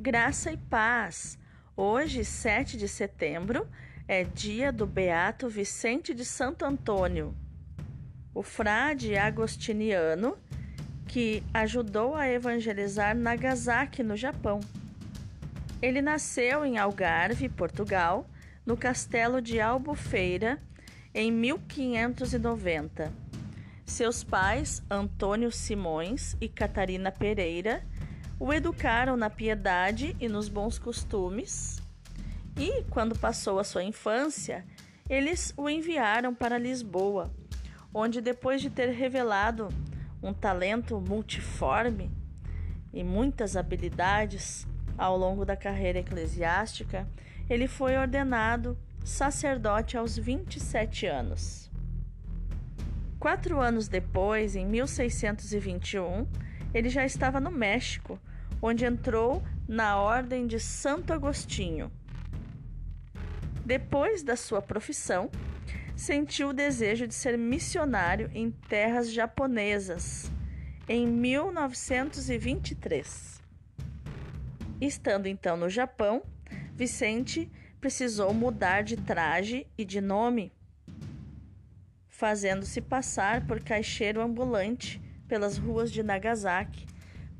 Graça e paz. Hoje, 7 de setembro, é dia do Beato Vicente de Santo Antônio, o frade agostiniano que ajudou a evangelizar Nagasaki, no Japão. Ele nasceu em Algarve, Portugal, no castelo de Albufeira, em 1590. Seus pais, Antônio Simões e Catarina Pereira, o educaram na piedade e nos bons costumes. E, quando passou a sua infância, eles o enviaram para Lisboa, onde, depois de ter revelado um talento multiforme e muitas habilidades ao longo da carreira eclesiástica, ele foi ordenado sacerdote aos 27 anos. Quatro anos depois, em 1621, ele já estava no México, onde entrou na Ordem de Santo Agostinho. Depois da sua profissão, sentiu o desejo de ser missionário em terras japonesas em 1923. Estando então no Japão, Vicente precisou mudar de traje e de nome, fazendo-se passar por caixeiro ambulante pelas ruas de Nagasaki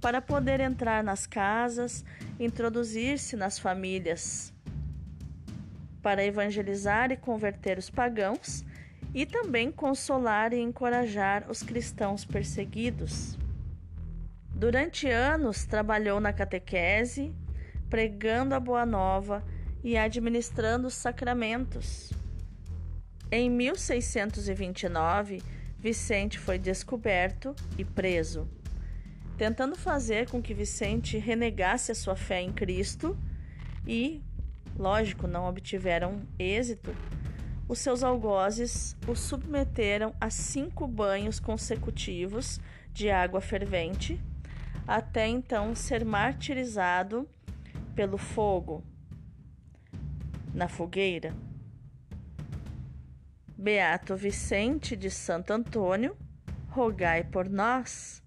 para poder entrar nas casas, introduzir-se nas famílias, para evangelizar e converter os pagãos e também consolar e encorajar os cristãos perseguidos. Durante anos trabalhou na catequese, pregando a boa nova e administrando os sacramentos. Em 1629, Vicente foi descoberto e preso tentando fazer com que Vicente renegasse a sua fé em Cristo e, lógico, não obtiveram êxito, os seus algozes o submeteram a cinco banhos consecutivos de água fervente, até então ser martirizado pelo fogo na fogueira. Beato Vicente de Santo Antônio, rogai por nós.